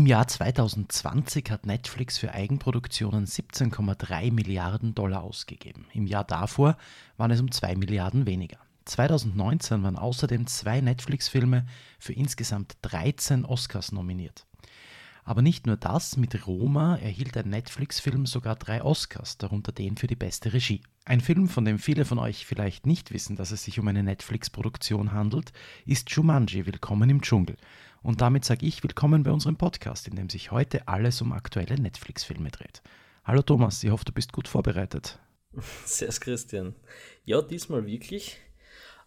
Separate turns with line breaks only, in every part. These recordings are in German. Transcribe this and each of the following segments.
Im Jahr 2020 hat Netflix für Eigenproduktionen 17,3 Milliarden Dollar ausgegeben. Im Jahr davor waren es um 2 Milliarden weniger. 2019 waren außerdem zwei Netflix-Filme für insgesamt 13 Oscars nominiert. Aber nicht nur das, mit Roma erhielt ein Netflix-Film sogar drei Oscars, darunter den für die beste Regie. Ein Film, von dem viele von euch vielleicht nicht wissen, dass es sich um eine Netflix-Produktion handelt, ist Jumanji Willkommen im Dschungel. Und damit sage ich willkommen bei unserem Podcast, in dem sich heute alles um aktuelle Netflix-Filme dreht. Hallo Thomas, ich hoffe, du bist gut vorbereitet.
Sehr Christian. Ja, diesmal wirklich.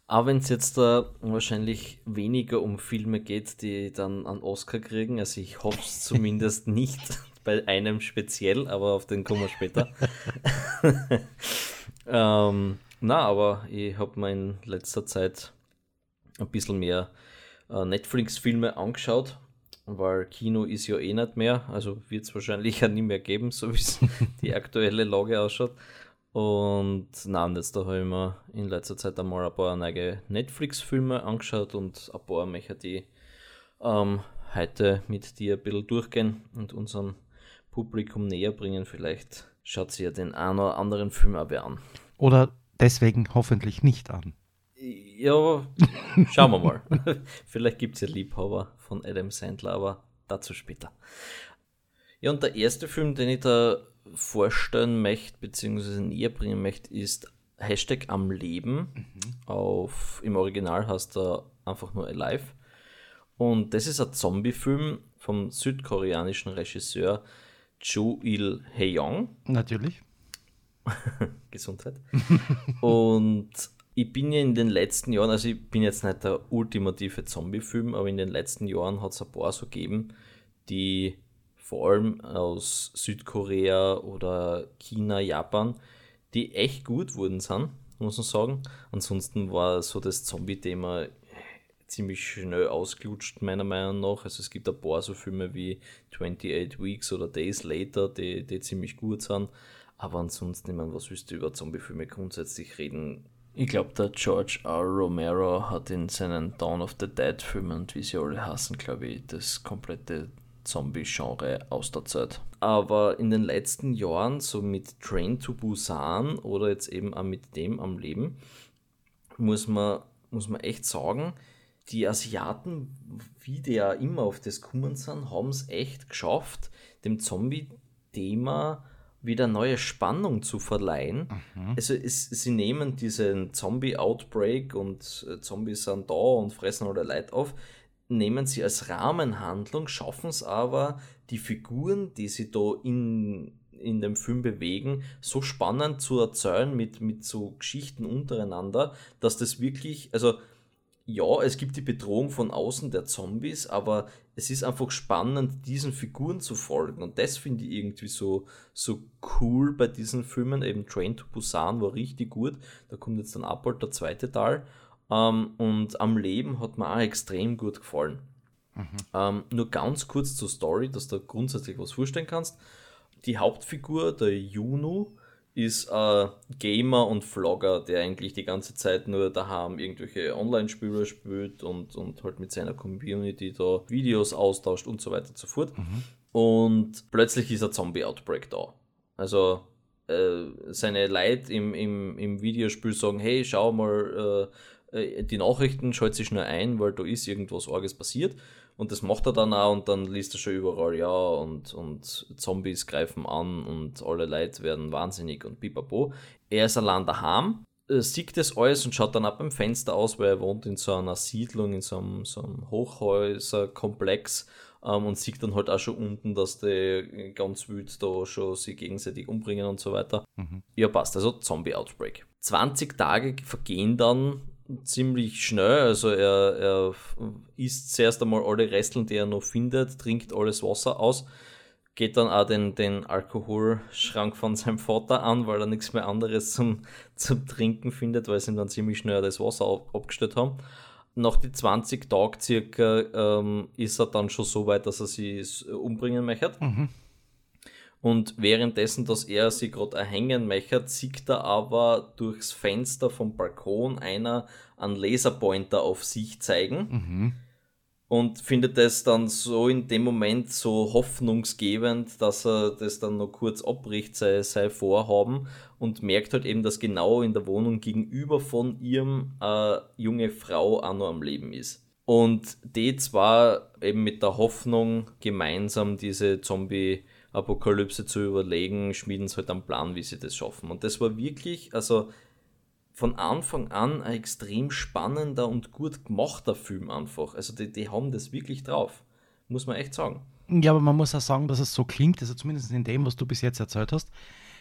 Aber wenn es jetzt da wahrscheinlich weniger um Filme geht, die dann einen Oscar kriegen, also ich hoffe es zumindest nicht bei einem speziell, aber auf den kommen wir später. ähm, na, aber ich habe mir in letzter Zeit ein bisschen mehr äh, Netflix-Filme angeschaut, weil Kino ist ja eh nicht mehr, also wird es wahrscheinlich ja nie mehr geben, so wie es die aktuelle Lage ausschaut. Und nein, jetzt da habe ich mir in letzter Zeit einmal ein paar neue Netflix-Filme angeschaut und ein paar möchte die ähm, heute mit dir ein bisschen durchgehen und unserem Publikum näher bringen. Vielleicht schaut sie ja den einen oder anderen Film aber an.
Oder deswegen hoffentlich nicht an.
Ja, schauen wir mal. Vielleicht gibt es ja Liebhaber von Adam Sandler, aber dazu später. Ja, und der erste Film, den ich da vorstellen möchte, beziehungsweise näher bringen möchte, ist Hashtag am Leben. Mhm. Auf, Im Original heißt er einfach nur Alive. Und das ist ein Zombie-Film vom südkoreanischen Regisseur Jo Il Heyong.
Natürlich.
Gesundheit. Und ich bin ja in den letzten Jahren, also ich bin jetzt nicht der ultimative Zombie-Film, aber in den letzten Jahren hat es ein paar so gegeben, die vor allem aus Südkorea oder China, Japan, die echt gut wurden sind, muss man sagen. Ansonsten war so das Zombie-Thema ziemlich schnell ausgelutscht, meiner Meinung nach. Also es gibt ein paar so Filme wie 28 Weeks oder Days Later, die, die ziemlich gut sind. Aber ansonsten, ich meine, was willst du über Zombie-Filme grundsätzlich reden? Ich glaube, der George R. Romero hat in seinen Dawn of the Dead Filmen und wie sie alle hassen, glaube ich, das komplette Zombie-Genre aus der Zeit. Aber in den letzten Jahren, so mit Train to Busan oder jetzt eben auch mit dem am Leben, muss man, muss man echt sagen, die Asiaten, wie die ja immer auf das kommen sind, haben es echt geschafft, dem Zombie-Thema wieder neue Spannung zu verleihen. Mhm. Also es, sie nehmen diesen Zombie-Outbreak und äh, Zombies sind da und fressen alle Leute auf, nehmen sie als Rahmenhandlung, schaffen es aber, die Figuren, die sie da in, in dem Film bewegen, so spannend zu erzählen mit, mit so Geschichten untereinander, dass das wirklich, also ja, es gibt die Bedrohung von außen der Zombies, aber es ist einfach spannend, diesen Figuren zu folgen. Und das finde ich irgendwie so, so cool bei diesen Filmen. Eben Train to Busan war richtig gut. Da kommt jetzt dann ab der zweite Teil. Ähm, und am Leben hat mir auch extrem gut gefallen. Mhm. Ähm, nur ganz kurz zur Story, dass du grundsätzlich was vorstellen kannst. Die Hauptfigur, der Juno, ist ein Gamer und Vlogger, der eigentlich die ganze Zeit nur daheim irgendwelche Online-Spiele spielt und, und halt mit seiner Community da Videos austauscht und so weiter und so fort. Mhm. Und plötzlich ist ein Zombie-Outbreak da. Also äh, seine Leute im, im, im Videospiel sagen, hey, schau mal, äh, äh, die Nachrichten schaltet sich schnell ein, weil da ist irgendwas Arges passiert. Und das macht er dann auch und dann liest er schon überall, ja, und, und Zombies greifen an und alle Leute werden wahnsinnig und pipapo. Er ist allein daheim, äh, sieht das alles und schaut dann ab beim Fenster aus, weil er wohnt in so einer Siedlung, in so einem, so einem Hochhäuserkomplex ähm, und sieht dann halt auch schon unten, dass die ganz wild da schon sich gegenseitig umbringen und so weiter. Mhm. Ja, passt. Also Zombie-Outbreak. 20 Tage vergehen dann ziemlich schnell. Also er, er isst zuerst einmal alle Resteln, die er noch findet, trinkt alles Wasser aus, geht dann auch den, den Alkoholschrank von seinem Vater an, weil er nichts mehr anderes zum, zum Trinken findet, weil sie ihm dann ziemlich schnell das Wasser ab, abgestellt haben. Nach die 20 Tagen circa ähm, ist er dann schon so weit, dass er sie umbringen möchte. Mhm. Und währenddessen, dass er sie gerade erhängen möchte, sieht er aber durchs Fenster vom Balkon einer einen Laserpointer auf sich zeigen. Mhm. und findet das dann so in dem Moment so hoffnungsgebend, dass er das dann noch kurz abbricht, sei, sei Vorhaben und merkt halt eben, dass genau in der Wohnung gegenüber von ihrem äh, junge Frau auch noch am Leben ist. Und die zwar eben mit der Hoffnung, gemeinsam diese Zombie-Apokalypse zu überlegen, schmieden sie halt einen Plan, wie sie das schaffen. Und das war wirklich, also von Anfang an ein extrem spannender und gut gemachter Film einfach. Also die, die haben das wirklich drauf. Muss man echt sagen.
Ja, aber man muss auch sagen, dass es so klingt, also zumindest in dem, was du bis jetzt erzählt hast,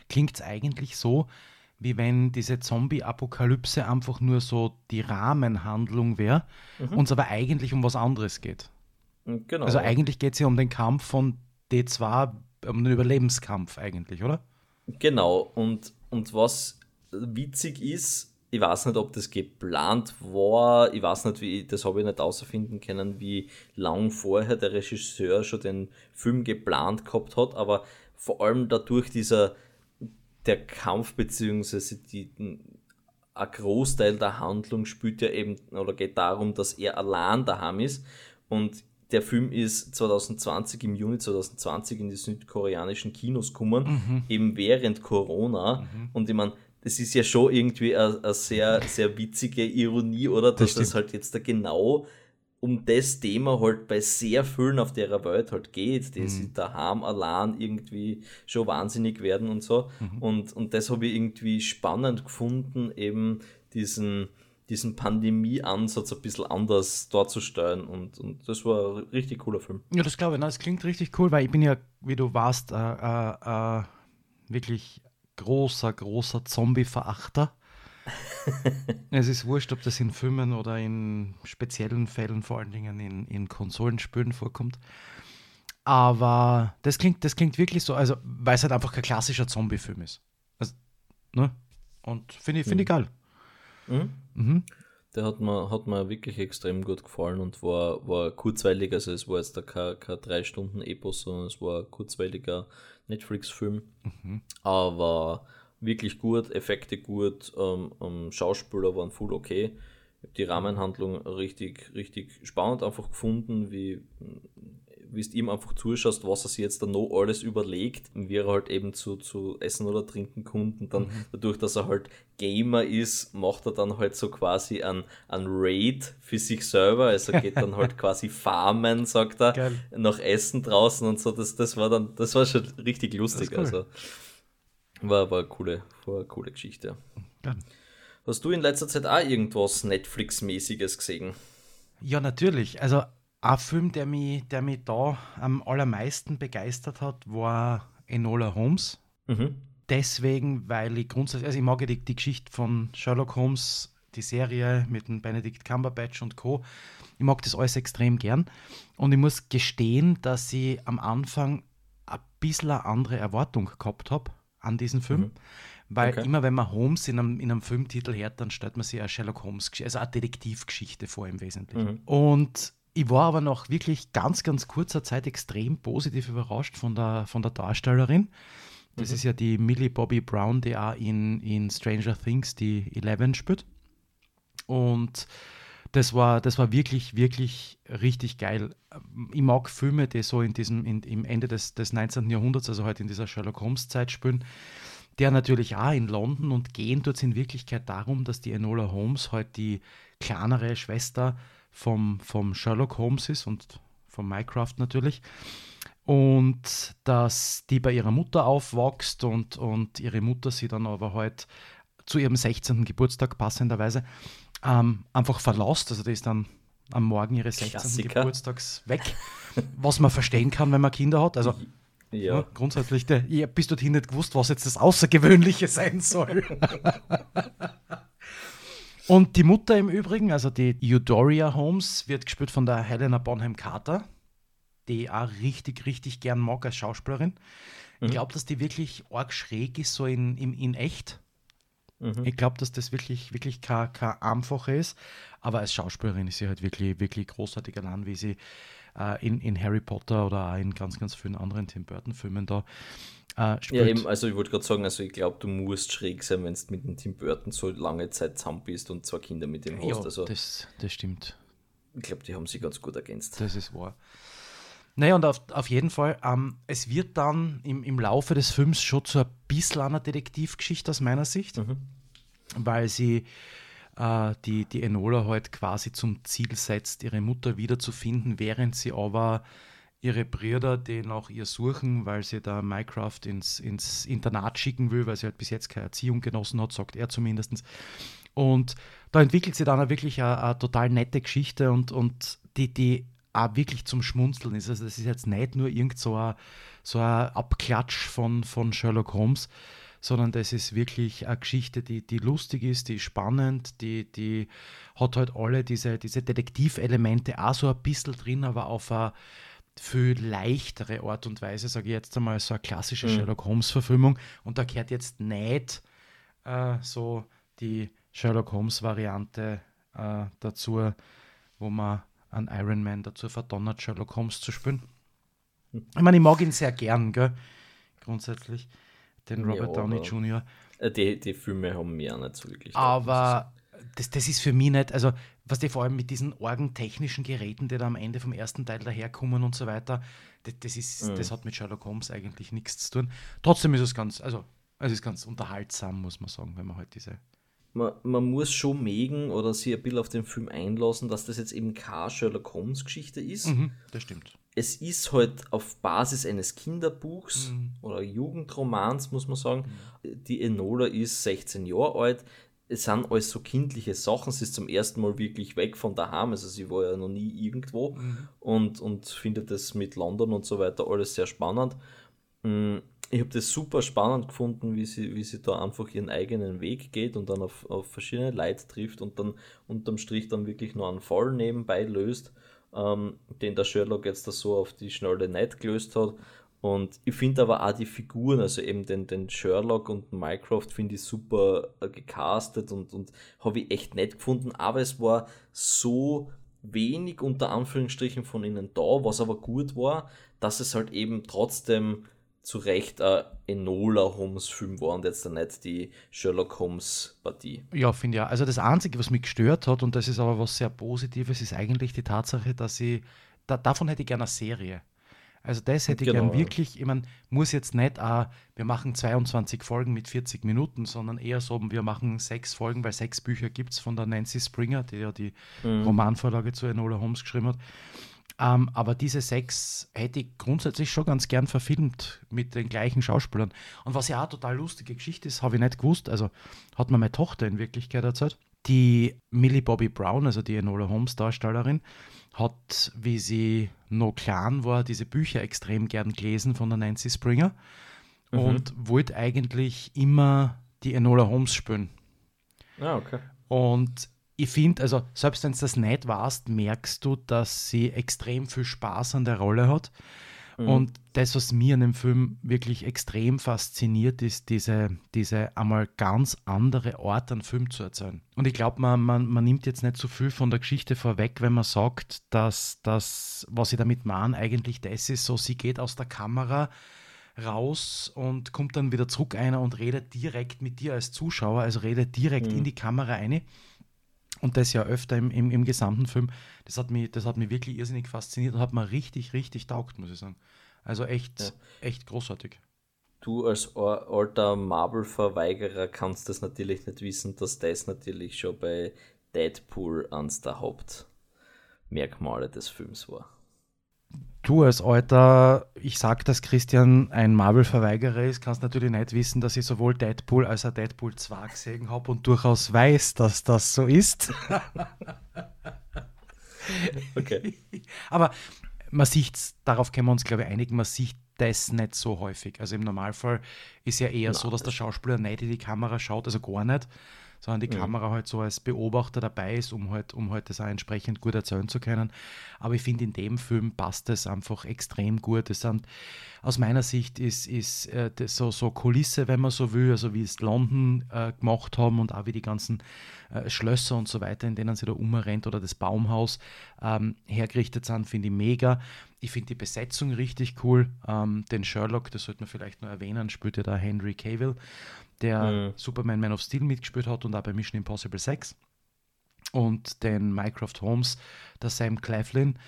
klingt es eigentlich so, wie wenn diese Zombie-Apokalypse einfach nur so die Rahmenhandlung wäre, mhm. uns aber eigentlich um was anderes geht. Genau. Also eigentlich geht es ja um den Kampf von D2, um den Überlebenskampf eigentlich, oder?
Genau, und, und was witzig ist, ich weiß nicht, ob das geplant war, ich weiß nicht, wie, das habe ich nicht außerfinden können, wie lang vorher der Regisseur schon den Film geplant gehabt hat, aber vor allem dadurch dieser, der Kampf beziehungsweise die, ein Großteil der Handlung spielt ja eben oder geht darum, dass er allein daheim ist und der Film ist 2020 im Juni 2020 in die südkoreanischen Kinos gekommen, mhm. eben während Corona mhm. und ich meine, das ist ja schon irgendwie eine, sehr, sehr witzige Ironie, oder? Dass das, das halt jetzt da genau um das Thema halt bei sehr vielen auf der Welt halt geht, die mhm. sich daheim allein irgendwie schon wahnsinnig werden und so. Mhm. Und, und das habe ich irgendwie spannend gefunden, eben diesen, diesen Pandemie-Ansatz ein bisschen anders darzustellen. Und, und das war ein richtig cooler Film.
Ja, das glaube ich. Das klingt richtig cool, weil ich bin ja, wie du warst, äh, äh, äh wirklich großer, großer Zombie-Verachter. es ist wurscht, ob das in Filmen oder in speziellen Fällen, vor allen Dingen in, in Konsolenspielen vorkommt. Aber das klingt, das klingt wirklich so, also weil es halt einfach kein klassischer Zombie-Film ist. Also, ne? Und finde ich, find ich mhm. geil.
Mhm. Mhm. Der hat mir, hat mir wirklich extrem gut gefallen und war, war kurzweilig. Also, es war jetzt kein, kein drei Stunden Epos, sondern es war ein kurzweiliger Netflix-Film. Mhm. Aber wirklich gut, Effekte gut, ähm, ähm, Schauspieler waren voll okay. Ich habe die Rahmenhandlung richtig, richtig spannend einfach gefunden, wie wie du ihm einfach zuschaust, was er sich jetzt da noch alles überlegt, wie er halt eben zu, zu essen oder trinken kommt und dann mhm. dadurch, dass er halt Gamer ist, macht er dann halt so quasi ein, ein Raid für sich selber, also geht dann halt quasi farmen, sagt er, Geil. nach Essen draußen und so, das, das war dann, das war schon richtig lustig, cool. also war, war, eine coole, war eine coole Geschichte. Geil. Hast du in letzter Zeit auch irgendwas Netflix-mäßiges gesehen?
Ja, natürlich. Also ein Film, der mich, der mich da am allermeisten begeistert hat, war Enola Holmes. Mhm. Deswegen, weil ich grundsätzlich, also ich mag ja die, die Geschichte von Sherlock Holmes, die Serie mit dem Benedict Cumberbatch und Co. Ich mag das alles extrem gern. Und ich muss gestehen, dass ich am Anfang ein bisschen eine andere Erwartung gehabt habe an diesen Film. Mhm. Weil okay. immer wenn man Holmes in einem, in einem Filmtitel hört, dann stellt man sich eine Sherlock Holmes, also eine Detektivgeschichte vor im Wesentlichen. Mhm. Und ich war aber nach wirklich ganz, ganz kurzer Zeit extrem positiv überrascht von der, von der Darstellerin. Das mhm. ist ja die Millie Bobby Brown, die auch in, in Stranger Things die Eleven spielt. Und das war, das war wirklich, wirklich richtig geil. Ich mag Filme, die so in diesem, in, im Ende des, des 19. Jahrhunderts, also halt in dieser Sherlock Holmes-Zeit spielen, der natürlich auch in London und gehen dort in Wirklichkeit darum, dass die Enola Holmes halt die kleinere Schwester vom, vom Sherlock Holmes ist und vom Minecraft natürlich. Und dass die bei ihrer Mutter aufwächst und, und ihre Mutter sie dann aber halt zu ihrem 16. Geburtstag passenderweise ähm, einfach verlässt. Also die ist dann am Morgen ihres 16. Klassiker. Geburtstags weg, was man verstehen kann, wenn man Kinder hat. Also ja. ja grundsätzlich, der, ich bis dorthin nicht gewusst, was jetzt das Außergewöhnliche sein soll. Und die Mutter im Übrigen, also die Eudora Holmes, wird gespielt von der Helena Bonham Carter, die ich auch richtig, richtig gern mag als Schauspielerin. Mhm. Ich glaube, dass die wirklich arg schräg ist, so in, in, in echt. Mhm. Ich glaube, dass das wirklich, wirklich kein, kein einfache ist. Aber als Schauspielerin ist sie halt wirklich, wirklich großartig allein, wie sie äh, in, in Harry Potter oder auch in ganz, ganz vielen anderen Tim Burton-Filmen da
äh, ja, eben, also ich wollte gerade sagen, also ich glaube, du musst schräg sein, wenn du mit dem Tim Burton so lange Zeit zusammen bist und zwei Kinder mit ihm hast.
Ja,
also,
das, das stimmt.
ich glaube, die haben sie ganz gut ergänzt.
Das ist wahr. Naja, und auf, auf jeden Fall, ähm, es wird dann im, im Laufe des Films schon zu ein bisschen einer Detektivgeschichte aus meiner Sicht, mhm. weil sie äh, die, die Enola halt quasi zum Ziel setzt, ihre Mutter wiederzufinden, während sie aber ihre Brüder, die nach ihr suchen, weil sie da Minecraft ins, ins Internat schicken will, weil sie halt bis jetzt keine Erziehung genossen hat, sagt er zumindest. Und da entwickelt sie dann auch wirklich eine, eine total nette Geschichte und, und die, die auch wirklich zum Schmunzeln ist. Also das ist jetzt nicht nur irgend so ein, so ein Abklatsch von, von Sherlock Holmes, sondern das ist wirklich eine Geschichte, die, die lustig ist, die spannend, die, die hat halt alle diese, diese Detektivelemente auch so ein bisschen drin, aber auf eine viel leichtere Art und Weise, sage ich jetzt einmal, so eine klassische mhm. Sherlock Holmes-Verfilmung. Und da gehört jetzt nicht äh, so die Sherlock Holmes-Variante äh, dazu, wo man an Iron Man dazu verdonnert, Sherlock Holmes zu spielen. Ich meine, ich mag ihn sehr gern, gell? grundsätzlich, den Robert ja, Downey Jr.
Äh, die, die Filme haben mir auch nicht so wirklich.
Aber das, das ist für mich nicht, also was die vor allem mit diesen orgentechnischen Geräten, die da am Ende vom ersten Teil daherkommen und so weiter, das, das ist, mhm. das hat mit Sherlock Holmes eigentlich nichts zu tun. Trotzdem ist es ganz, also es ist ganz unterhaltsam, muss man sagen, wenn man halt diese
man, man muss schon mögen oder sich ein bisschen auf den Film einlassen, dass das jetzt eben keine Sherlock Holmes Geschichte ist.
Mhm, das stimmt.
Es ist halt auf Basis eines Kinderbuchs mhm. oder Jugendromans, muss man sagen. Mhm. Die Enola ist 16 Jahre alt. Es sind alles so kindliche Sachen. Sie ist zum ersten Mal wirklich weg von daheim. Also sie war ja noch nie irgendwo mhm. und, und findet das mit London und so weiter alles sehr spannend. Mhm ich habe das super spannend gefunden, wie sie, wie sie da einfach ihren eigenen Weg geht und dann auf, auf verschiedene Leute trifft und dann unterm Strich dann wirklich nur einen Fall nebenbei löst, ähm, den der Sherlock jetzt da so auf die Schnelle nicht gelöst hat. Und ich finde aber auch die Figuren, also eben den, den Sherlock und Mycroft, finde ich super äh, gecastet und, und habe ich echt nett gefunden. Aber es war so wenig unter Anführungsstrichen von ihnen da, was aber gut war, dass es halt eben trotzdem zu Recht ein Enola Holmes Film war und jetzt nicht die Sherlock Holmes Partie.
Ja, finde ja. Also das Einzige, was mich gestört hat, und das ist aber was sehr Positives, ist eigentlich die Tatsache, dass ich, da, davon hätte ich gerne eine Serie. Also das hätte genau. ich gern wirklich, ich meine, muss jetzt nicht, auch, wir machen 22 Folgen mit 40 Minuten, sondern eher so, wir machen sechs Folgen, weil sechs Bücher gibt es von der Nancy Springer, die ja die mhm. Romanvorlage zu Enola Holmes geschrieben hat. Ähm, aber diese sechs hätte ich grundsätzlich schon ganz gern verfilmt mit den gleichen Schauspielern. Und was ja auch total lustige Geschichte ist, habe ich nicht gewusst. Also hat mir meine Tochter in Wirklichkeit erzählt. Die Millie Bobby Brown, also die Enola Holmes Darstellerin, hat, wie sie noch klein war, diese Bücher extrem gern gelesen von der Nancy Springer mhm. und wollte eigentlich immer die Enola Holmes spielen.
Ah, okay.
Und ich finde, also selbst wenn du das nicht warst, merkst du, dass sie extrem viel Spaß an der Rolle hat. Mhm. Und das, was mir an dem Film wirklich extrem fasziniert, ist diese, diese einmal ganz andere Art, einen Film zu erzählen. Und ich glaube, man, man, man nimmt jetzt nicht so viel von der Geschichte vorweg, wenn man sagt, dass das, was sie damit machen, eigentlich das ist, so sie geht aus der Kamera raus und kommt dann wieder zurück einer und redet direkt mit dir als Zuschauer, also redet direkt mhm. in die Kamera eine und das ja öfter im, im, im, gesamten Film. Das hat, mich, das hat mich wirklich irrsinnig fasziniert und hat mir richtig, richtig taugt, muss ich sagen. Also echt, ja. echt großartig.
Du als alter Marvel-Verweigerer kannst das natürlich nicht wissen, dass das natürlich schon bei Deadpool eines der Hauptmerkmale des Films war.
Du als alter, ich sag, dass Christian ein Marvel-Verweigerer ist, kannst natürlich nicht wissen, dass ich sowohl Deadpool als auch Deadpool 2 gesehen habe und durchaus weiß, dass das so ist.
okay.
Aber man sieht, darauf können wir uns, glaube ich, einigen, man sieht das nicht so häufig. Also im Normalfall ist ja eher Na, so, dass der Schauspieler nicht in die Kamera schaut, also gar nicht, sondern die mhm. Kamera halt so als Beobachter dabei ist, um halt, um halt das auch entsprechend gut erzählen zu können. Aber ich finde, in dem Film passt es einfach extrem gut. Es sind, aus meiner Sicht ist, ist äh, so, so Kulisse, wenn man so will, also wie es London äh, gemacht haben und auch wie die ganzen äh, Schlösser und so weiter, in denen sie da umrennt oder das Baumhaus ähm, hergerichtet sind, finde ich mega. Ich finde die Besetzung richtig cool. Ähm, den Sherlock, das sollte man vielleicht noch erwähnen, spielt ja da Henry Cavill, der mhm. Superman Man of Steel mitgespielt hat und auch bei Mission Impossible 6. und den Mycroft Holmes, der Sam Claflin,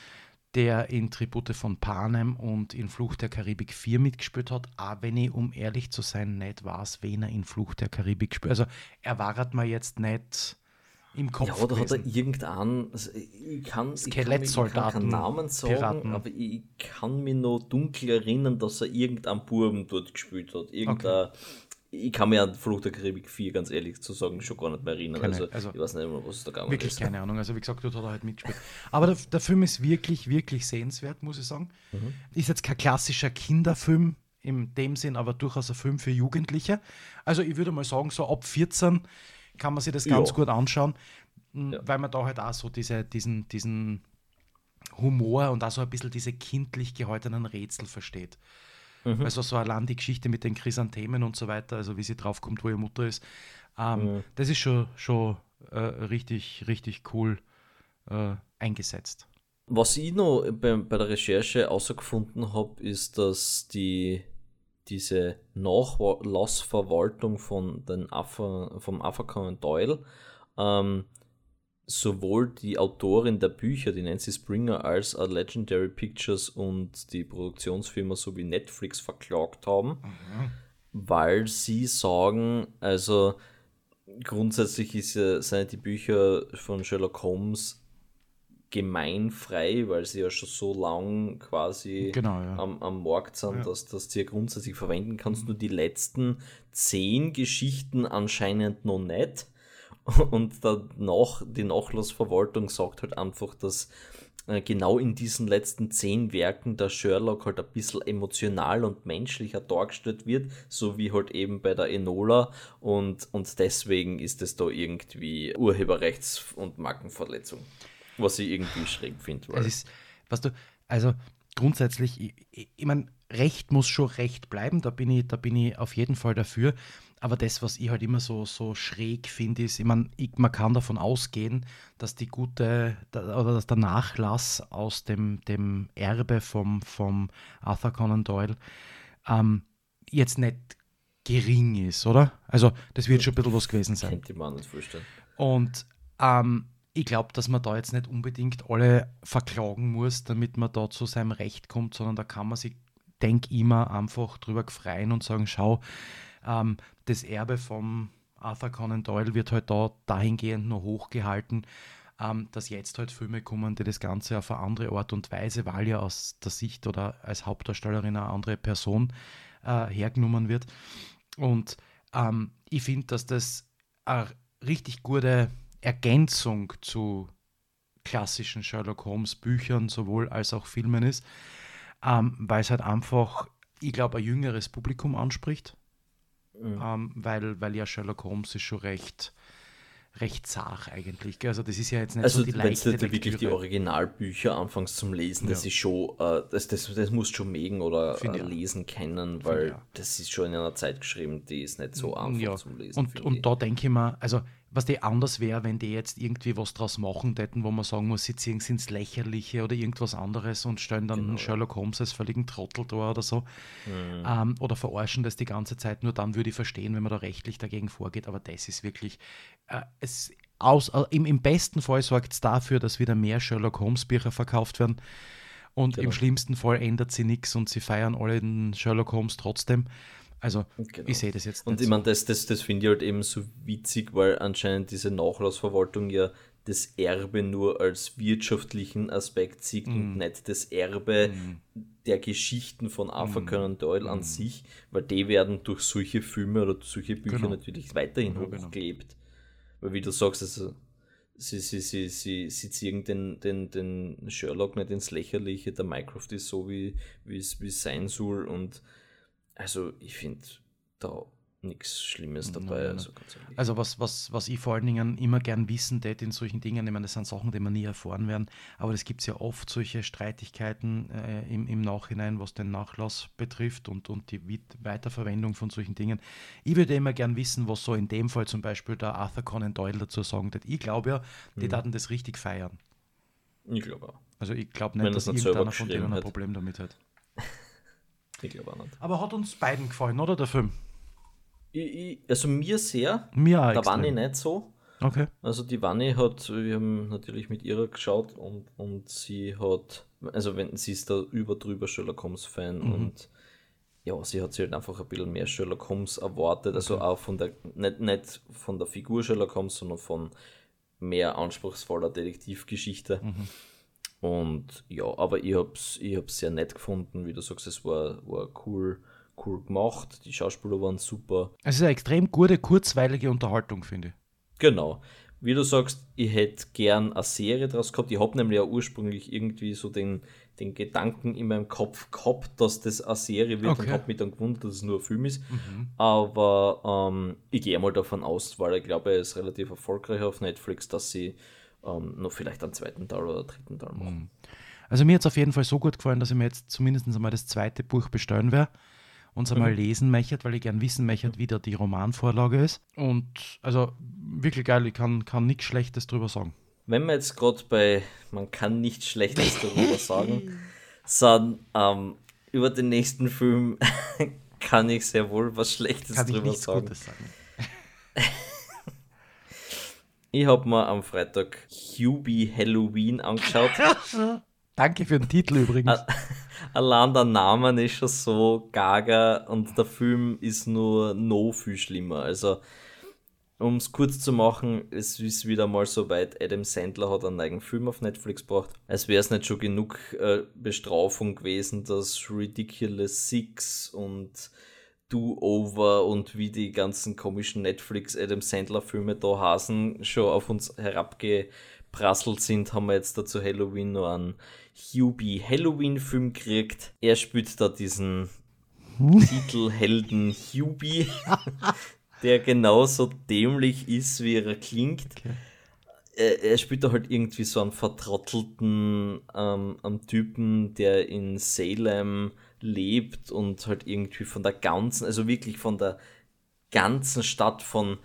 der in Tribute von Panem und in Flucht der Karibik 4 mitgespielt hat, auch wenn ich, um ehrlich zu sein, nicht weiß, wen er in Flucht der Karibik gespielt Also er war halt mal jetzt nicht im Kopf. Ja,
oder gewesen. hat er irgendeinen, also ich kann,
Skelettsoldaten,
keinen Namen sagen, Piraten. aber ich kann mich noch dunkel erinnern, dass er irgendeinen Buben dort gespielt hat. Irgendein, okay. Ich kann mir an Flucht der Karibik 4, ganz ehrlich zu sagen, schon gar nicht mehr erinnern. Also,
also,
ich weiß nicht mehr, was da
gegangen wirklich ist. Wirklich keine Ahnung. Also wie gesagt, dort hat er halt mitgespielt. Aber der, der Film ist wirklich, wirklich sehenswert, muss ich sagen. Mhm. Ist jetzt kein klassischer Kinderfilm, in dem Sinn, aber durchaus ein Film für Jugendliche. Also ich würde mal sagen, so ab 14 kann man sich das ganz ja. gut anschauen, ja. weil man da halt auch so diese, diesen, diesen Humor und auch so ein bisschen diese kindlich gehaltenen Rätsel versteht. Mhm. Also so allein die Geschichte mit den Chrysanthemen und so weiter, also wie sie draufkommt, wo ihre Mutter ist, ähm, mhm. das ist schon, schon äh, richtig, richtig cool äh, eingesetzt.
Was ich noch bei, bei der Recherche herausgefunden habe, ist, dass die diese Nachlassverwaltung von den Affe, vom Arthur Conan Doyle ähm, sowohl die Autorin der Bücher, die Nancy Springer, als auch Legendary Pictures und die Produktionsfirma sowie Netflix verklagt haben, mhm. weil sie sagen, also grundsätzlich ist ja, sind die Bücher von Sherlock Holmes gemeinfrei, weil sie ja schon so lang quasi
genau, ja.
am, am Markt sind, ja. dass, dass du ja grundsätzlich verwenden kannst. Nur die letzten zehn Geschichten anscheinend noch nicht. Und danach, die Nachlassverwaltung sagt halt einfach, dass äh, genau in diesen letzten zehn Werken der Sherlock halt ein bisschen emotional und menschlicher dargestellt wird, so wie halt eben bei der Enola und, und deswegen ist es da irgendwie Urheberrechts- und Markenverletzung. Was ich irgendwie schräg finde.
Es ist, was du, also grundsätzlich, ich, ich, ich meine, Recht muss schon Recht bleiben, da bin ich, da bin ich auf jeden Fall dafür. Aber das, was ich halt immer so, so schräg finde, ist, ich meine, man kann davon ausgehen, dass die gute oder dass der Nachlass aus dem, dem Erbe vom, vom Arthur Conan Doyle ähm, jetzt nicht gering ist, oder? Also, das wird schon ein bisschen was gewesen sein.
Könnte man nicht vorstellen.
Und ähm, ich glaube, dass man da jetzt nicht unbedingt alle verklagen muss, damit man da zu seinem Recht kommt, sondern da kann man sich, denke ich mal, einfach drüber freuen und sagen, schau, ähm, das Erbe vom Arthur Conan Doyle wird halt da dahingehend noch hochgehalten, ähm, dass jetzt halt Filme kommen, die das Ganze auf eine andere Art und Weise, weil ja aus der Sicht oder als Hauptdarstellerin eine andere Person äh, hergenommen wird. Und ähm, ich finde, dass das eine richtig gute Ergänzung zu klassischen Sherlock Holmes Büchern sowohl als auch Filmen ist, ähm, weil es halt einfach, ich glaube, ein jüngeres Publikum anspricht, mhm. ähm, weil, weil ja Sherlock Holmes ist schon recht recht zart eigentlich. Also das ist ja jetzt nicht
also,
so die leichte
du wirklich die Originalbücher anfängst zum Lesen, ja. das ist schon, äh, das, das, das musst du schon mögen oder äh, lesen kennen, weil ja. das ist schon in einer Zeit geschrieben, die ist nicht so einfach ja. zum Lesen.
Und, und da denke ich mir, also was die anders wäre, wenn die jetzt irgendwie was draus machen täten, wo man sagen muss, sie ziehen es ins Lächerliche oder irgendwas anderes und stellen dann genau. Sherlock Holmes als völligen Trottel da oder so. Mhm. Ähm, oder verarschen das die ganze Zeit. Nur dann würde ich verstehen, wenn man da rechtlich dagegen vorgeht. Aber das ist wirklich, äh, es aus, äh, im, im besten Fall sorgt es dafür, dass wieder mehr Sherlock Holmes Bücher verkauft werden. Und genau. im schlimmsten Fall ändert sie nichts und sie feiern alle den Sherlock Holmes trotzdem. Also genau. ich sehe das jetzt.
Und ich meine, das, das, das finde ich halt eben so witzig, weil anscheinend diese Nachlassverwaltung ja das Erbe nur als wirtschaftlichen Aspekt sieht mm. und mhm. nicht das Erbe mm. der Geschichten von Arthur mm. Conan Doyle an mhm. sich, weil die werden durch solche Filme oder solche Bücher genau. natürlich weiterhin ja, hochgelebt. Genau. Weil wie du sagst, also sie, sie, sie, sie, sie ziehen den, den, den Sherlock nicht ins Lächerliche, der Minecraft ist so, wie es sein soll und also ich finde da nichts Schlimmes dabei. Nein,
also, also, was, was, was ich vor allen Dingen immer gern wissen tät in solchen Dingen, ich meine, das sind Sachen, die man nie erfahren werden, aber es gibt ja oft solche Streitigkeiten äh, im, im Nachhinein, was den Nachlass betrifft und, und die Weiterverwendung von solchen Dingen. Ich würde immer gern wissen, was so in dem Fall zum Beispiel der Arthur Conan Doyle dazu sagen wird. Ich glaube ja, die mhm. das richtig feiern.
Ich glaube auch.
Also ich glaube nicht, Wenn dass irgendeiner von denen ein Problem damit hat.
Ich glaube auch nicht.
Aber hat uns beiden gefallen, oder der Film?
Ich, ich, also mir sehr.
Mir auch.
Da war ich nicht so.
Okay.
Also die Wanne hat, wir haben natürlich mit ihrer geschaut und, und sie hat, also wenn sie ist da über drüber Sherlock Holmes Fan mhm. und ja, sie hat sich halt einfach ein bisschen mehr Sherlock Holmes erwartet, also okay. auch von der, nicht, nicht von der Figur Sherlock Holmes, sondern von mehr anspruchsvoller Detektivgeschichte. Mhm. Und ja, aber ich hab's, ich hab's sehr nett gefunden, wie du sagst, es war, war cool, cool gemacht, die Schauspieler waren super.
Es ist eine extrem gute, kurzweilige Unterhaltung, finde ich.
Genau. Wie du sagst, ich hätte gern eine Serie draus gehabt. Ich habe nämlich ja ursprünglich irgendwie so den, den Gedanken in meinem Kopf gehabt, dass das eine Serie wird okay. und habe mich dann gewundert, dass es nur ein Film ist. Mhm. Aber ähm, ich gehe mal davon aus, weil ich glaube, er ist relativ erfolgreich auf Netflix, dass sie ähm, noch vielleicht einen zweiten Teil oder dritten Teil machen. Mhm.
Also mir hat es auf jeden Fall so gut gefallen, dass ich mir jetzt zumindest einmal das zweite Buch bestellen werde uns einmal mhm. lesen möchte, weil ich gern wissen möchte, wie da die Romanvorlage ist. Und also wirklich geil, ich kann, kann nichts Schlechtes drüber sagen.
Wenn man jetzt gerade bei, man kann nichts Schlechtes darüber sagen, sondern ähm, über den nächsten Film kann ich sehr wohl was Schlechtes kann drüber sagen. Gutes sagen. Ich habe mir am Freitag Hubie Halloween angeschaut.
Danke für den Titel übrigens.
Allein der Name ist schon so gaga und der Film ist nur no viel schlimmer. Also, um es kurz zu machen, es ist wieder mal so weit, Adam Sandler hat einen eigenen Film auf Netflix gebracht. Als wäre es nicht schon genug äh, Bestrafung gewesen, dass Ridiculous Six und Do-Over und wie die ganzen komischen Netflix Adam Sandler Filme da hasen schon auf uns herabgeprasselt sind, haben wir jetzt dazu Halloween noch einen Hubie Halloween-Film kriegt. Er spielt da diesen Titelhelden Hubie, der genauso dämlich ist, wie er klingt. Okay. Er, er, spielt da halt irgendwie so einen vertrottelten ähm, einen Typen, der in Salem lebt und halt irgendwie von der ganzen, also wirklich von der ganzen Stadt, von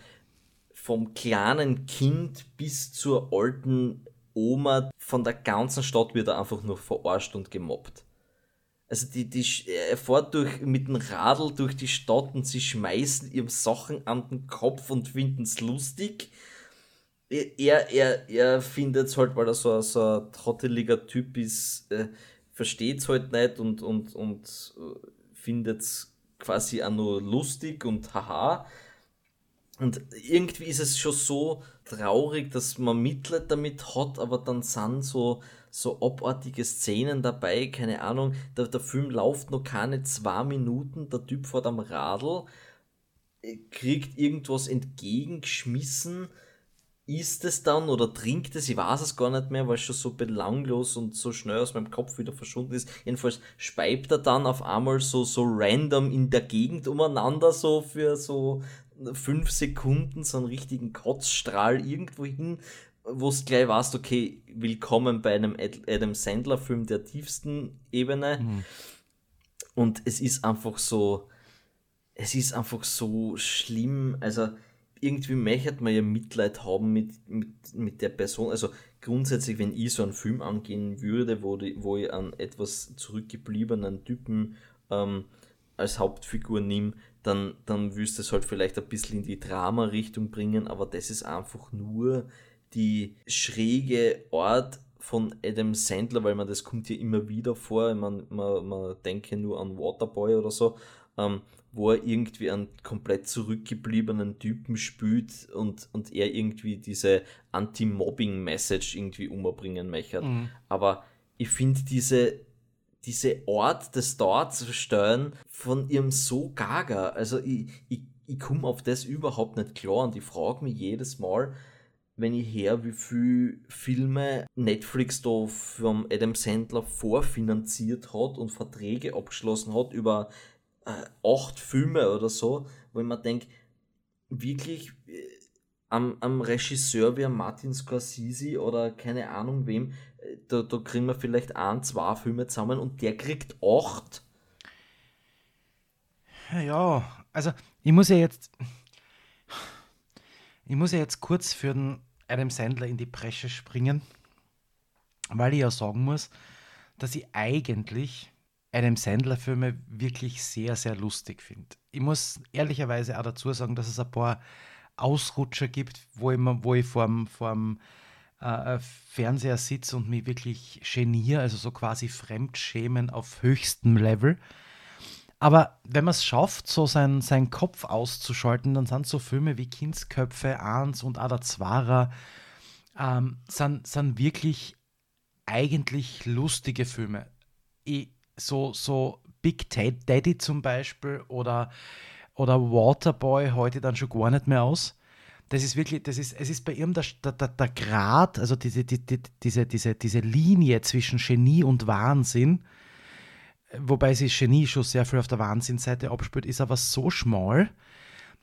vom kleinen Kind bis zur alten Oma von der ganzen Stadt wird er einfach nur verarscht und gemobbt. Also die, die, er fährt durch, mit dem Radl durch die Stadt und sie schmeißen ihm Sachen an den Kopf und finden es lustig. Er, er, er findet es halt, weil er so, so ein trotteliger Typ ist, äh, versteht es halt nicht und, und, und äh, findet es quasi auch nur lustig und haha. Und irgendwie ist es schon so traurig, dass man Mitleid damit hat, aber dann sind so, so abartige Szenen dabei, keine Ahnung, der, der Film läuft noch keine zwei Minuten, der Typ fährt am Radl, äh, kriegt irgendwas entgegengeschmissen, isst es dann oder trinkt es, ich weiß es gar nicht mehr, weil es schon so belanglos und so schnell aus meinem Kopf wieder verschwunden ist. Jedenfalls speibt er dann auf einmal so, so random in der Gegend umeinander, so für so fünf Sekunden so einen richtigen Kotzstrahl irgendwo hin, wo es gleich warst, okay, willkommen bei einem Adam Sandler-Film der tiefsten Ebene. Mhm. Und es ist einfach so, es ist einfach so schlimm. Also irgendwie möchte man ja Mitleid haben mit, mit, mit der Person. Also grundsätzlich, wenn ich so einen Film angehen würde, wo, die, wo ich einen etwas zurückgebliebenen Typen ähm, als Hauptfigur nehme, dann, dann du es halt vielleicht ein bisschen in die Drama-Richtung bringen, aber das ist einfach nur die schräge Art von Adam Sandler, weil man das kommt ja immer wieder vor, man, man, man denke nur an Waterboy oder so, ähm, wo er irgendwie einen komplett zurückgebliebenen Typen spielt und, und er irgendwie diese Anti-Mobbing-Message irgendwie umbringen möchte. Mhm. Aber ich finde diese diese Art des steuern von ihrem so gaga. Also ich, ich, ich komme auf das überhaupt nicht klar und ich frage mich jedes Mal, wenn ich her, wie viel Filme Netflix da vom Adam Sandler vorfinanziert hat und Verträge abgeschlossen hat über acht Filme oder so, wo ich mir denke, wirklich äh, am, am Regisseur wie Martin Scorsese oder keine Ahnung wem, da, da kriegen wir vielleicht ein, zwei Filme zusammen und der kriegt acht.
Ja, also ich muss ja jetzt. Ich muss ja jetzt kurz für den Adam Sandler in die Bresche springen, weil ich ja sagen muss, dass ich eigentlich Adam Sandler-Filme wirklich sehr, sehr lustig finde. Ich muss ehrlicherweise auch dazu sagen, dass es ein paar Ausrutscher gibt, wo ich, wo ich vorm, vorm äh, äh, Fernseher sitze und mich wirklich geniere, also so quasi Fremdschämen auf höchstem Level. Aber wenn man es schafft, so seinen sein Kopf auszuschalten, dann sind so Filme wie Kindsköpfe, Ahns und Ada Zwara ähm, sind, sind wirklich eigentlich lustige Filme. Ich, so, so Big Daddy zum Beispiel oder, oder Waterboy heute dann schon gar nicht mehr aus. Das ist wirklich, das ist, es ist bei ihm der, der, der Grad, also diese, die, die, diese, diese, diese Linie zwischen Genie und Wahnsinn, wobei sich Genie schon sehr viel auf der Wahnsinnseite abspielt, ist aber so schmal,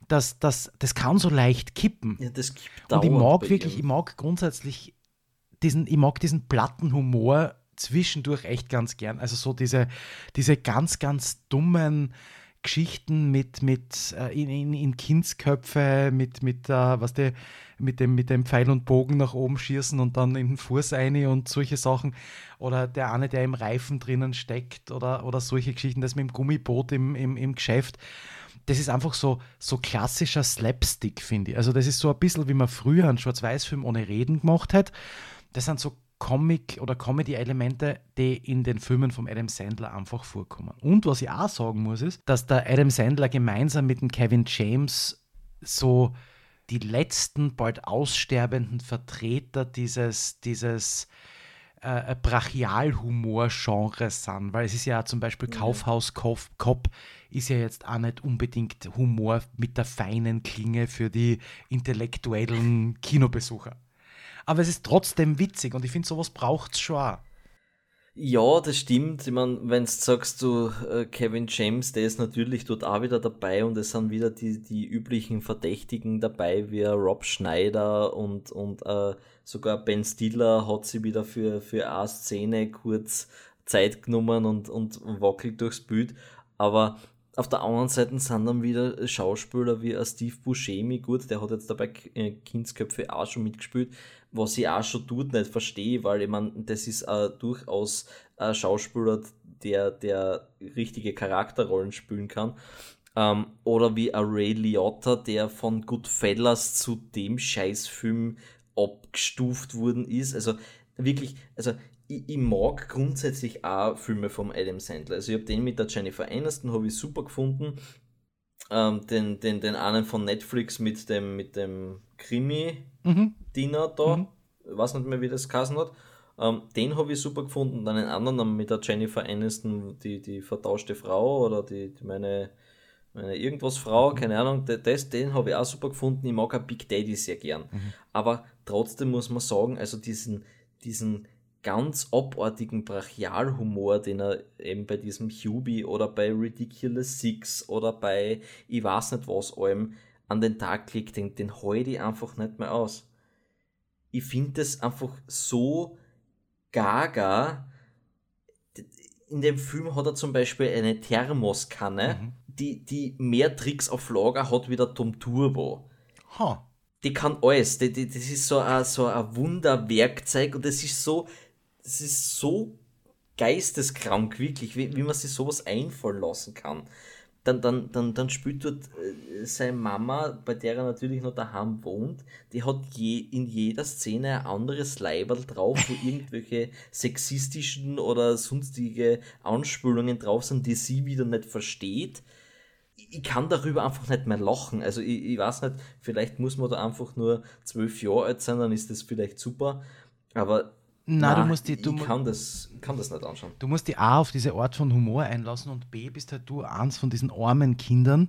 dass, dass das kann so leicht kippen.
Ja, das kippt
Und ich mag wirklich, ihm. ich mag grundsätzlich diesen, ich mag diesen platten Humor zwischendurch echt ganz gern. Also so diese, diese ganz, ganz dummen Geschichten mit, mit äh, in, in, in Kindsköpfe, mit, mit, äh, was die, mit, dem, mit dem Pfeil und Bogen nach oben schießen und dann in den Fuß eine und solche Sachen. Oder der eine, der im Reifen drinnen steckt oder, oder solche Geschichten, das mit dem Gummiboot im, im, im Geschäft das ist einfach so, so klassischer Slapstick, finde ich. Also das ist so ein bisschen, wie man früher einen Schwarz-Weiß-Film ohne Reden gemacht hat. Das sind so Comic- oder Comedy-Elemente, die in den Filmen von Adam Sandler einfach vorkommen. Und was ich auch sagen muss, ist, dass der Adam Sandler gemeinsam mit dem Kevin James so die letzten, bald aussterbenden Vertreter dieses, dieses äh, Brachialhumor-Genres sind. Weil es ist ja zum Beispiel ja. Kaufhaus Cop, Cop ist ja jetzt auch nicht unbedingt Humor mit der feinen Klinge für die intellektuellen Kinobesucher aber es ist trotzdem witzig und ich finde, sowas braucht es schon auch.
Ja, das stimmt. Ich meine, wenn du sagst, du äh, Kevin James, der ist natürlich dort auch wieder dabei und es sind wieder die, die üblichen Verdächtigen dabei, wie Rob Schneider und, und äh, sogar Ben Stiller hat sie wieder für, für eine Szene kurz Zeit genommen und, und wackelt durchs Bild. Aber auf der anderen Seite sind dann wieder Schauspieler wie Steve Buscemi, gut, der hat jetzt dabei äh, Kindsköpfe auch schon mitgespielt, was ich auch schon tut, nicht verstehe, weil ich meine, das ist äh, durchaus ein Schauspieler, der, der richtige Charakterrollen spielen kann. Ähm, oder wie ein Ray Liotta, der von Goodfellas zu dem Scheißfilm abgestuft worden ist. Also wirklich, also ich, ich, mag grundsätzlich auch Filme vom Adam Sandler. Also ich habe den mit der Jennifer Aniston, habe ich super gefunden. Ähm, den, den, den einen von Netflix mit dem, mit dem Krimi-Dinner mhm. da, mhm. weiß nicht mehr, wie das geheißen hat. Ähm, den habe ich super gefunden. Dann einen anderen mit der Jennifer Aniston, die, die vertauschte Frau oder die, die meine, meine irgendwas Frau, mhm. keine Ahnung, das, den habe ich auch super gefunden. Ich mag auch Big Daddy sehr gern. Mhm. Aber trotzdem muss man sagen, also diesen, diesen ganz abartigen Brachialhumor, den er eben bei diesem Hubie oder bei Ridiculous Six oder bei ich weiß nicht was allem an den Tag legt, den, den heule ich einfach nicht mehr aus. Ich finde das einfach so gaga. In dem Film hat er zum Beispiel eine Thermoskanne, mhm. die, die mehr Tricks auf Lager hat wie der Tom Turbo. Huh. Die kann alles. Die, die, das ist so ein, so ein Wunderwerkzeug und das ist so, das ist so geisteskrank, wirklich, wie, wie man sich sowas einfallen lassen kann. Dann, dann, dann, dann spielt dort äh, seine Mama, bei der er natürlich noch daheim wohnt, die hat je, in jeder Szene ein anderes Leiberl drauf, wo irgendwelche sexistischen oder sonstige Anspülungen drauf sind, die sie wieder nicht versteht. Ich kann darüber einfach nicht mehr lachen. Also ich, ich weiß nicht, vielleicht muss man da einfach nur zwölf Jahre alt sein, dann ist das vielleicht super. Aber
na, du musst die, du
ich kann das, kann das nicht anschauen.
Du musst die A auf diese Art von Humor einlassen und B bist halt du eins von diesen armen Kindern,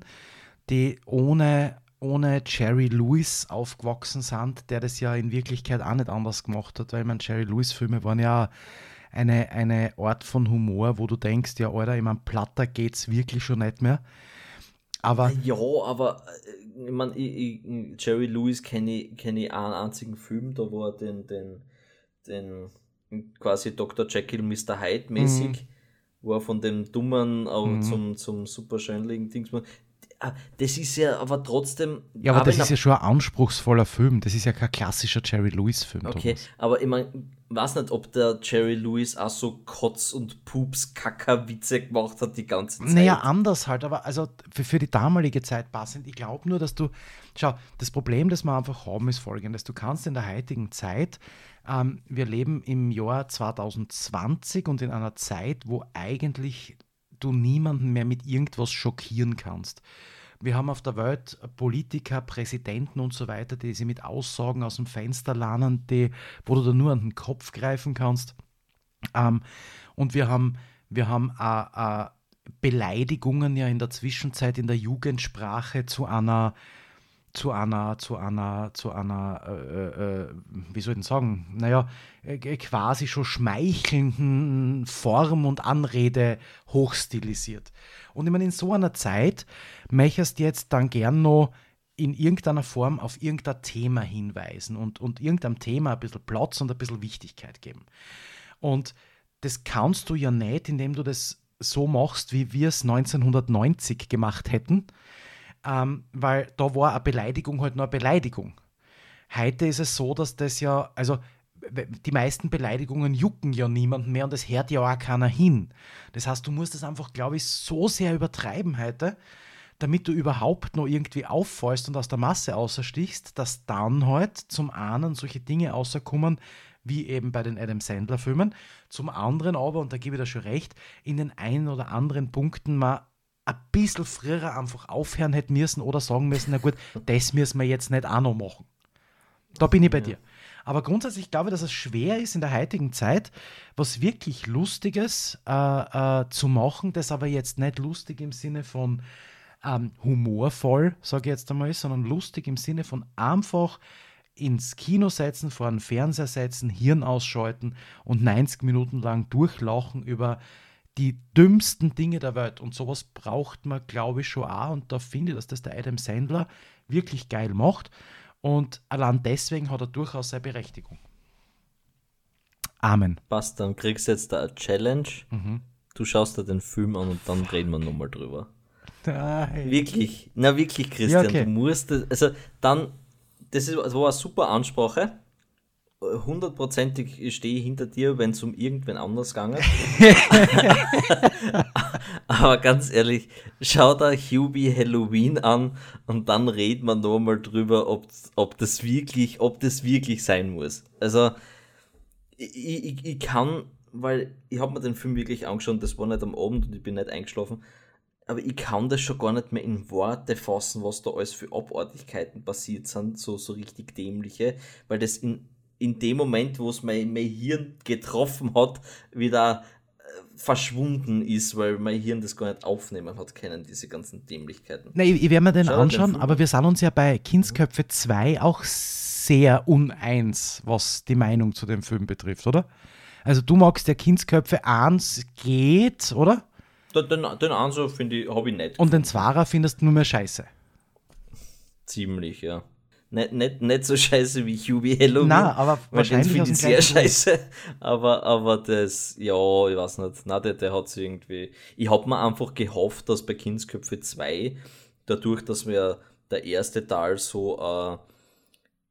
die ohne, ohne Jerry Lewis aufgewachsen sind, der das ja in Wirklichkeit auch nicht anders gemacht hat, weil man Jerry Lewis Filme waren ja eine, eine Art von Humor, wo du denkst, ja, Alter, ich meine, platter geht's wirklich schon nicht mehr. Aber
ja, aber äh, ich meine, Jerry Lewis kenne ich, kenn ich einen einzigen Film, da wo er den, den den quasi Dr. Jekyll, Mr. Hyde mäßig, mhm. wo er von dem Dummen auch mhm. zum, zum super schönlichen Dings Ah, das ist ja aber trotzdem.
Ja, aber, aber das ist ja schon ein anspruchsvoller Film. Das ist ja kein klassischer Jerry Lewis-Film.
Okay, Thomas. aber ich meine, weiß nicht, ob der Jerry Lewis auch so Kotz- und Pups-Kacker-Witze gemacht hat die ganze Zeit.
Naja, anders halt, aber also für, für die damalige Zeit passend. Ich glaube nur, dass du. Schau, das Problem, das wir einfach haben, ist folgendes: Du kannst in der heutigen Zeit. Ähm, wir leben im Jahr 2020 und in einer Zeit, wo eigentlich du niemanden mehr mit irgendwas schockieren kannst. Wir haben auf der Welt Politiker, Präsidenten und so weiter, die sie mit Aussagen aus dem Fenster lernen, die, wo du da nur an den Kopf greifen kannst. Ähm, und wir haben, wir haben äh, äh, Beleidigungen ja in der Zwischenzeit in der Jugendsprache zu einer zu einer, zu einer, zu einer, äh, äh, wie soll ich denn sagen, naja, äh, quasi schon schmeichelnden Form und Anrede hochstilisiert. Und ich meine, in so einer Zeit möchtest jetzt dann gern noch in irgendeiner Form auf irgendein Thema hinweisen und, und irgendeinem Thema ein bisschen Platz und ein bisschen Wichtigkeit geben. Und das kannst du ja nicht, indem du das so machst, wie wir es 1990 gemacht hätten, ähm, weil da war eine Beleidigung halt nur eine Beleidigung. Heute ist es so, dass das ja, also die meisten Beleidigungen jucken ja niemanden mehr und es hört ja auch keiner hin. Das heißt, du musst es einfach, glaube ich, so sehr übertreiben heute, damit du überhaupt noch irgendwie auffallst und aus der Masse außerstichst, dass dann halt zum einen solche Dinge außerkommen, wie eben bei den Adam Sandler-Filmen, zum anderen aber, und da gebe ich dir schon recht, in den einen oder anderen Punkten mal ein bisschen früher einfach aufhören hätte müssen oder sagen müssen, na gut, das müssen wir jetzt nicht auch noch machen. Da bin ich bei ja. dir. Aber grundsätzlich glaube ich, dass es schwer ist in der heutigen Zeit, was wirklich Lustiges äh, äh, zu machen, das aber jetzt nicht lustig im Sinne von ähm, humorvoll, sage ich jetzt einmal, sondern lustig im Sinne von einfach ins Kino setzen, vor einen Fernseher setzen, Hirn ausschalten und 90 Minuten lang durchlauchen über die dümmsten Dinge der Welt. Und sowas braucht man, glaube ich, schon auch. Und da finde ich, dass das der Adam Sandler wirklich geil macht. Und allein deswegen hat er durchaus seine Berechtigung. Amen.
Passt, dann kriegst du jetzt da eine Challenge. Mhm. Du schaust dir den Film an und dann reden wir nochmal drüber. Nein. Wirklich, na wirklich, Christian, ja, okay. du musst, also dann, das, ist, das war eine super Ansprache hundertprozentig stehe ich hinter dir, wenn es um irgendwen anders gegangen. Aber ganz ehrlich, schau da Hubie Halloween an und dann redet man nochmal drüber, ob, ob das wirklich, ob das wirklich sein muss. Also ich, ich, ich kann, weil ich habe mir den Film wirklich angeschaut, das war nicht am Abend und ich bin nicht eingeschlafen, aber ich kann das schon gar nicht mehr in Worte fassen, was da alles für Abartigkeiten passiert sind, so, so richtig dämliche, weil das in in dem Moment, wo es mein, mein Hirn getroffen hat, wieder äh, verschwunden ist, weil mein Hirn das gar nicht aufnehmen hat können, diese ganzen Dämlichkeiten.
Na, ich, ich werde mir den Schau anschauen, den aber wir sind uns ja bei Kindsköpfe 2 auch sehr uneins, was die Meinung zu dem Film betrifft, oder? Also du magst der Kindsköpfe 1 geht, oder?
Den, den, den Ansatz finde ich, habe ich nicht.
Und den Zwarer findest du nur mehr scheiße.
Ziemlich, ja. Nicht, nicht, nicht so scheiße wie Hubie Halloween.
Nein, aber wahrscheinlich
finde ich sehr scheiße. Aber, aber das, ja, ich weiß nicht. Nein, der, der hat irgendwie. Ich habe mir einfach gehofft, dass bei Kindsköpfe 2, dadurch, dass mir der erste Teil so äh,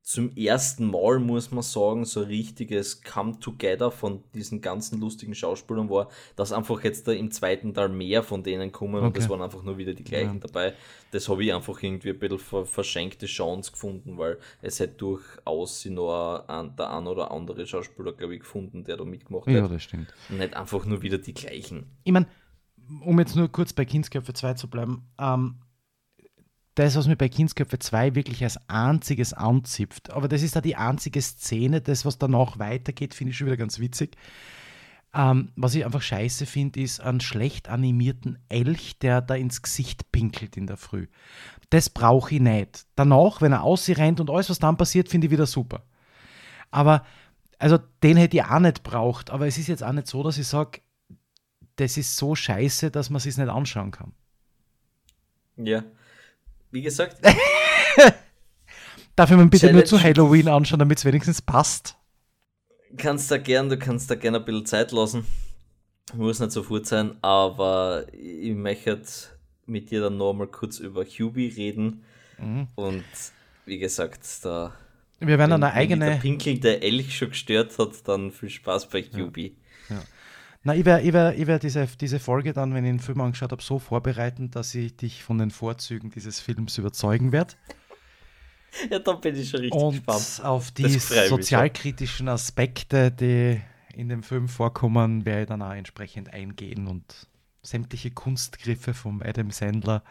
zum ersten Mal, muss man sagen, so ein richtiges Come-Together von diesen ganzen lustigen Schauspielern war, dass einfach jetzt da im zweiten Teil mehr von denen kommen okay. und das waren einfach nur wieder die gleichen ja. dabei. Das habe ich einfach irgendwie ein bisschen ver verschenkte Chance gefunden, weil es hätte durchaus noch ein, der ein oder andere Schauspieler, glaube ich, gefunden, der da mitgemacht hat.
Ja, das stimmt.
Und nicht einfach nur wieder die gleichen.
Ich meine, um jetzt nur kurz bei Kindsköpfe 2 zu bleiben, ähm, das, was mir bei Kindsköpfe 2 wirklich als einziges anzipft. Aber das ist da die einzige Szene, das, was danach weitergeht, finde ich schon wieder ganz witzig. Ähm, was ich einfach scheiße finde, ist einen schlecht animierten Elch, der da ins Gesicht pinkelt in der Früh. Das brauche ich nicht. Danach, wenn er rennt und alles, was dann passiert, finde ich wieder super. Aber, also den hätte ich auch nicht braucht. Aber es ist jetzt auch nicht so, dass ich sage, das ist so scheiße, dass man es sich nicht anschauen kann.
Ja, wie gesagt.
Darf ich mir bitte Challenge. nur zu Halloween anschauen, damit es wenigstens passt?
Kannst da gern, du kannst da gerne ein bisschen Zeit lassen. Muss nicht sofort sein, aber ich möchte mit dir dann nochmal kurz über Hubie reden. Mhm. Und wie gesagt, da.
Wir werden eine eigene. Wenn
der Pinkel der Elch schon gestört hat, dann viel Spaß bei Hubie.
Ja. Na, ich werde ich werd, ich werd diese, diese Folge dann, wenn ich den Film angeschaut habe, so vorbereiten, dass ich dich von den Vorzügen dieses Films überzeugen werde.
Ja, da bin ich schon richtig
Und
gespannt.
auf die sozialkritischen Aspekte, die in dem Film vorkommen, werde ich dann auch entsprechend eingehen und sämtliche Kunstgriffe vom Adam Sandler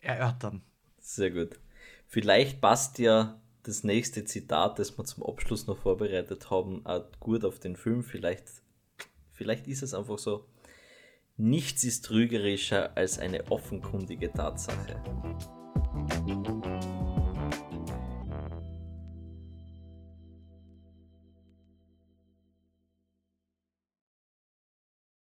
erörtern.
Sehr gut. Vielleicht passt ja das nächste Zitat, das wir zum Abschluss noch vorbereitet haben, auch gut auf den Film. Vielleicht, Vielleicht ist es einfach so, nichts ist trügerischer als eine offenkundige Tatsache.